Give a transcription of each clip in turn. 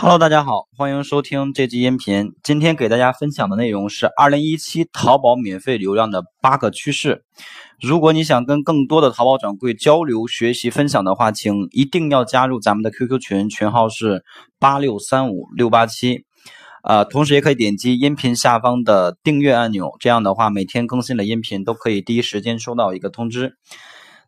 Hello，大家好，欢迎收听这期音频。今天给大家分享的内容是二零一七淘宝免费流量的八个趋势。如果你想跟更多的淘宝掌柜交流、学习、分享的话，请一定要加入咱们的 QQ 群，群号是八六三五六八七。呃，同时也可以点击音频下方的订阅按钮，这样的话每天更新的音频都可以第一时间收到一个通知。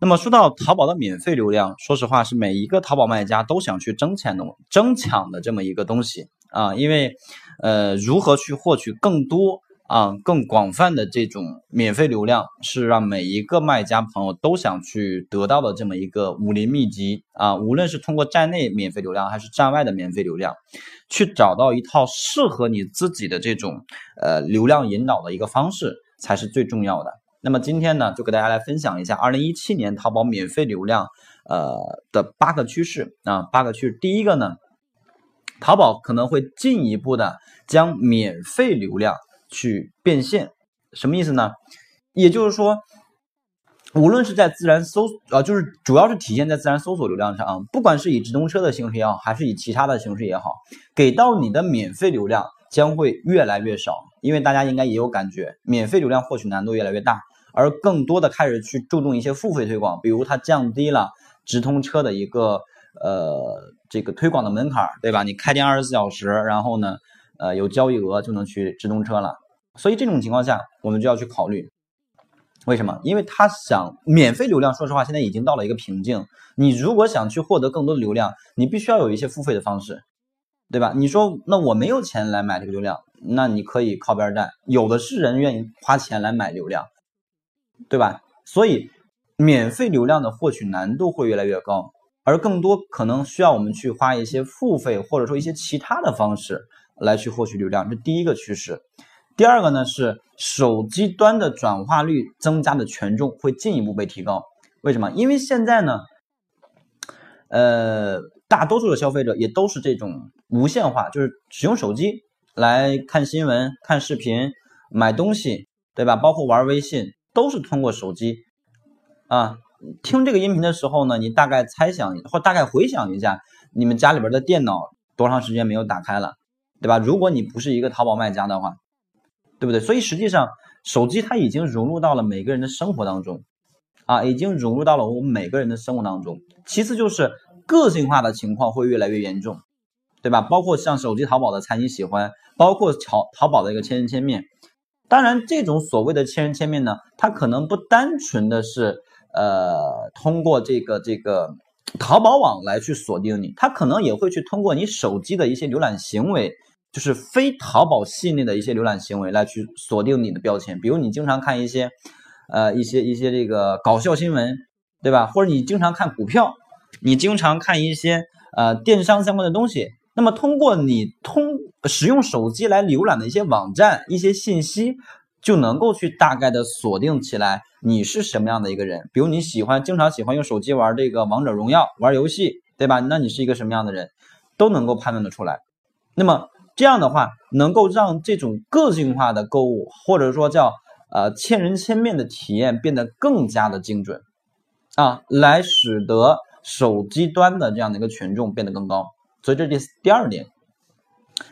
那么说到淘宝的免费流量，说实话是每一个淘宝卖家都想去争抢的、争抢的这么一个东西啊，因为呃，如何去获取更多啊、更广泛的这种免费流量，是让每一个卖家朋友都想去得到的这么一个武林秘籍啊。无论是通过站内免费流量，还是站外的免费流量，去找到一套适合你自己的这种呃流量引导的一个方式，才是最重要的。那么今天呢，就给大家来分享一下二零一七年淘宝免费流量呃的八个趋势啊，八个趋势。第一个呢，淘宝可能会进一步的将免费流量去变现，什么意思呢？也就是说，无论是在自然搜啊，就是主要是体现在自然搜索流量上啊，不管是以直通车的形式也好，还是以其他的形式也好，给到你的免费流量将会越来越少，因为大家应该也有感觉，免费流量获取难度越来越大。而更多的开始去注重一些付费推广，比如它降低了直通车的一个呃这个推广的门槛，对吧？你开店二十四小时，然后呢，呃有交易额就能去直通车了。所以这种情况下，我们就要去考虑，为什么？因为他想免费流量，说实话现在已经到了一个瓶颈。你如果想去获得更多的流量，你必须要有一些付费的方式，对吧？你说那我没有钱来买这个流量，那你可以靠边站，有的是人愿意花钱来买流量。对吧？所以免费流量的获取难度会越来越高，而更多可能需要我们去花一些付费或者说一些其他的方式来去获取流量，这第一个趋势。第二个呢是手机端的转化率增加的权重会进一步被提高。为什么？因为现在呢，呃，大多数的消费者也都是这种无线化，就是使用手机来看新闻、看视频、买东西，对吧？包括玩微信。都是通过手机啊，听这个音频的时候呢，你大概猜想或大概回想一下，你们家里边的电脑多长时间没有打开了，对吧？如果你不是一个淘宝卖家的话，对不对？所以实际上，手机它已经融入到了每个人的生活当中啊，已经融入到了我们每个人的生活当中。其次就是个性化的情况会越来越严重，对吧？包括像手机淘宝的猜你喜欢，包括淘淘宝的一个千人千面。当然，这种所谓的千人千面呢，它可能不单纯的是呃通过这个这个淘宝网来去锁定你，它可能也会去通过你手机的一些浏览行为，就是非淘宝系列的一些浏览行为来去锁定你的标签。比如你经常看一些呃一些一些这个搞笑新闻，对吧？或者你经常看股票，你经常看一些呃电商相关的东西。那么，通过你通使用手机来浏览的一些网站、一些信息，就能够去大概的锁定起来你是什么样的一个人。比如你喜欢经常喜欢用手机玩这个王者荣耀玩游戏，对吧？那你是一个什么样的人，都能够判断的出来。那么这样的话，能够让这种个性化的购物，或者说叫呃千人千面的体验变得更加的精准啊，来使得手机端的这样的一个权重变得更高。所以这第第二点，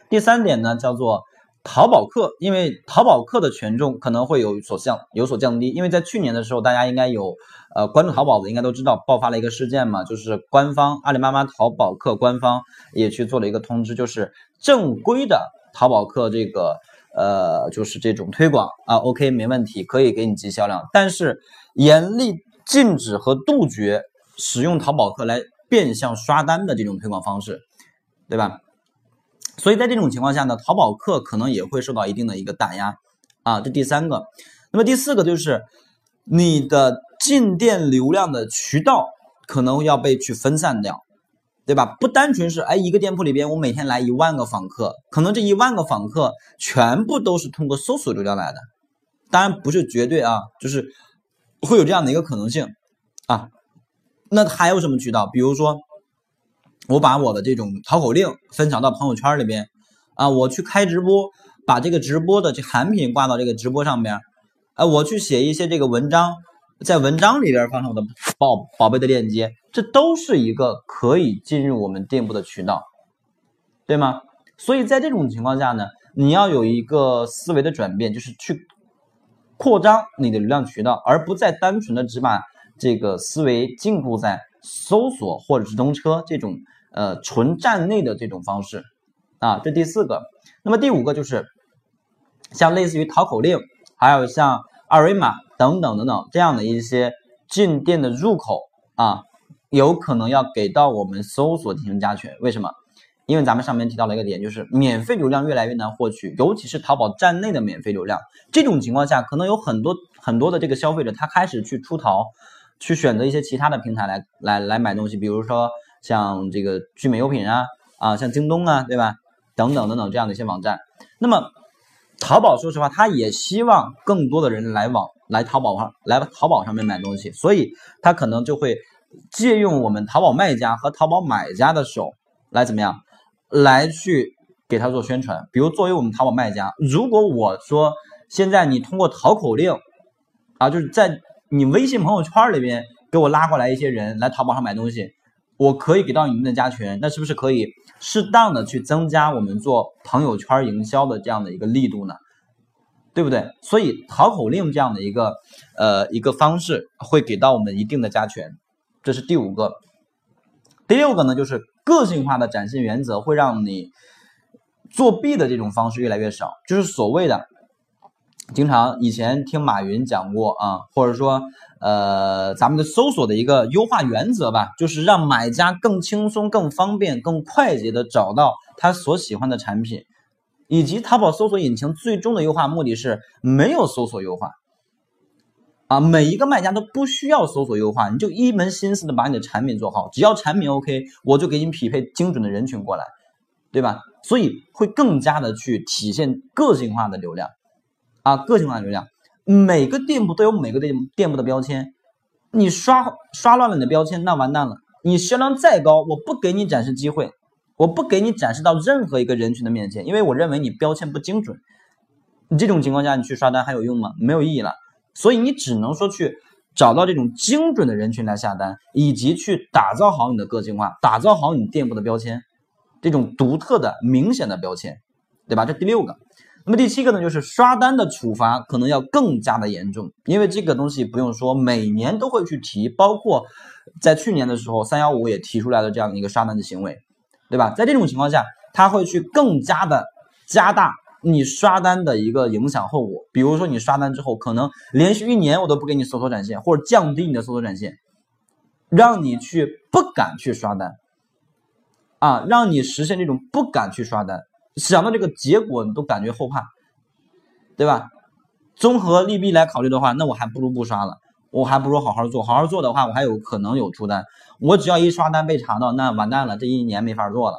第三点呢叫做淘宝客，因为淘宝客的权重可能会有所降有所降低，因为在去年的时候，大家应该有呃关注淘宝的，应该都知道爆发了一个事件嘛，就是官方阿里巴巴淘宝客官方也去做了一个通知，就是正规的淘宝客这个呃就是这种推广啊，OK 没问题，可以给你积销量，但是严厉禁止和杜绝使用淘宝客来变相刷单的这种推广方式。对吧？所以在这种情况下呢，淘宝客可能也会受到一定的一个打压啊。这第三个，那么第四个就是你的进店流量的渠道可能要被去分散掉，对吧？不单纯是哎一个店铺里边我每天来一万个访客，可能这一万个访客全部都是通过搜索流量来的，当然不是绝对啊，就是会有这样的一个可能性啊。那还有什么渠道？比如说。我把我的这种淘口令分享到朋友圈里边，啊，我去开直播，把这个直播的这产品挂到这个直播上边，啊，我去写一些这个文章，在文章里边放上我的宝宝贝的链接，这都是一个可以进入我们店铺的渠道，对吗？所以在这种情况下呢，你要有一个思维的转变，就是去扩张你的流量渠道，而不再单纯的只把这个思维禁锢在搜索或者直通车这种呃纯站内的这种方式啊。这第四个，那么第五个就是像类似于淘口令，还有像二维码等等等等这样的一些进店的入口啊，有可能要给到我们搜索进行加权，为什么？因为咱们上面提到了一个点，就是免费流量越来越难获取，尤其是淘宝站内的免费流量。这种情况下，可能有很多很多的这个消费者，他开始去出逃，去选择一些其他的平台来来来买东西，比如说像这个聚美优品啊啊，像京东啊，对吧？等等等等这样的一些网站。那么淘宝说实话，他也希望更多的人来往来淘宝上来淘宝上面买东西，所以他可能就会借用我们淘宝卖家和淘宝买家的手来怎么样？来去给他做宣传，比如作为我们淘宝卖家，如果我说现在你通过淘口令啊，就是在你微信朋友圈里边给我拉过来一些人来淘宝上买东西，我可以给到你们的加权，那是不是可以适当的去增加我们做朋友圈营销的这样的一个力度呢？对不对？所以淘口令这样的一个呃一个方式会给到我们一定的加权，这是第五个。第六个呢，就是个性化的展现原则会让你作弊的这种方式越来越少，就是所谓的经常以前听马云讲过啊，或者说呃咱们的搜索的一个优化原则吧，就是让买家更轻松、更方便、更快捷的找到他所喜欢的产品，以及淘宝搜索引擎最终的优化目的是没有搜索优化。啊，每一个卖家都不需要搜索优化，你就一门心思的把你的产品做好，只要产品 OK，我就给你匹配精准的人群过来，对吧？所以会更加的去体现个性化的流量，啊，个性化流量，每个店铺都有每个店店铺的标签，你刷刷乱了你的标签，那完蛋了，你销量再高，我不给你展示机会，我不给你展示到任何一个人群的面前，因为我认为你标签不精准，你这种情况下你去刷单还有用吗？没有意义了。所以你只能说去找到这种精准的人群来下单，以及去打造好你的个性化，打造好你店铺的标签，这种独特的、明显的标签，对吧？这第六个。那么第七个呢，就是刷单的处罚可能要更加的严重，因为这个东西不用说，每年都会去提，包括在去年的时候，三幺五也提出来了这样的一个刷单的行为，对吧？在这种情况下，他会去更加的加大。你刷单的一个影响后果，比如说你刷单之后，可能连续一年我都不给你搜索展现，或者降低你的搜索展现，让你去不敢去刷单，啊，让你实现这种不敢去刷单，想到这个结果你都感觉后怕，对吧？综合利弊来考虑的话，那我还不如不刷了，我还不如好好做，好好做的话，我还有可能有出单。我只要一刷单被查到，那完蛋了，这一年没法做了，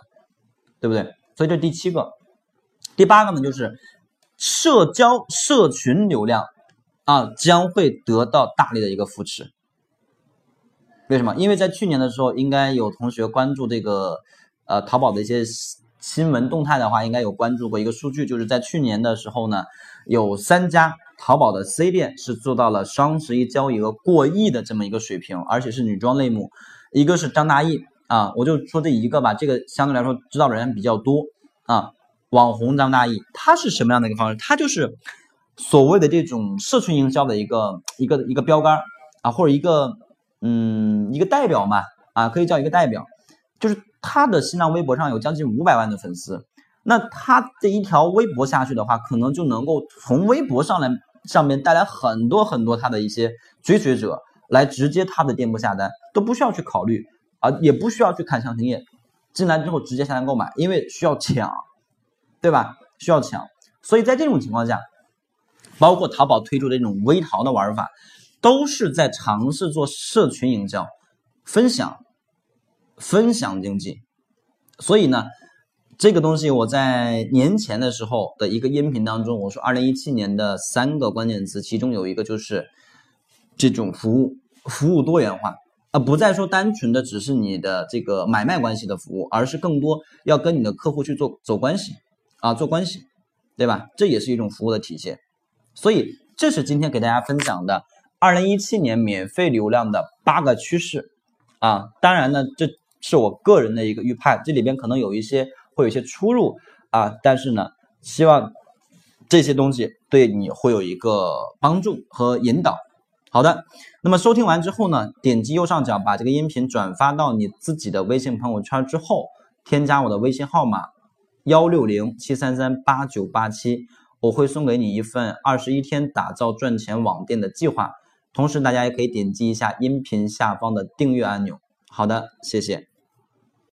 对不对？所以这第七个。第八个呢，就是社交社群流量啊将会得到大力的一个扶持。为什么？因为在去年的时候，应该有同学关注这个呃淘宝的一些新闻动态的话，应该有关注过一个数据，就是在去年的时候呢，有三家淘宝的 C 店是做到了双十一交易额过亿的这么一个水平，而且是女装类目，一个是张大奕啊，我就说这一个吧，这个相对来说知道的人比较多啊。网红张大奕，他是什么样的一个方式？他就是所谓的这种社群营销的一个一个一个标杆啊，或者一个嗯一个代表嘛啊，可以叫一个代表。就是他的新浪微博上有将近五百万的粉丝，那他这一条微博下去的话，可能就能够从微博上来上面带来很多很多他的一些追随者来直接他的店铺下单，都不需要去考虑啊，也不需要去看详情页，进来之后直接下单购买，因为需要抢。对吧？需要抢，所以在这种情况下，包括淘宝推出的这种微淘的玩法，都是在尝试做社群营销、分享、分享经济。所以呢，这个东西我在年前的时候的一个音频当中，我说二零一七年的三个关键词，其中有一个就是这种服务，服务多元化，啊，不再说单纯的只是你的这个买卖关系的服务，而是更多要跟你的客户去做走关系。啊，做关系，对吧？这也是一种服务的体现。所以，这是今天给大家分享的二零一七年免费流量的八个趋势。啊，当然呢，这是我个人的一个预判，这里边可能有一些会有一些出入啊，但是呢，希望这些东西对你会有一个帮助和引导。好的，那么收听完之后呢，点击右上角把这个音频转发到你自己的微信朋友圈之后，添加我的微信号码幺六零七三三八九八七，我会送给你一份二十一天打造赚钱网店的计划。同时，大家也可以点击一下音频下方的订阅按钮。好的，谢谢。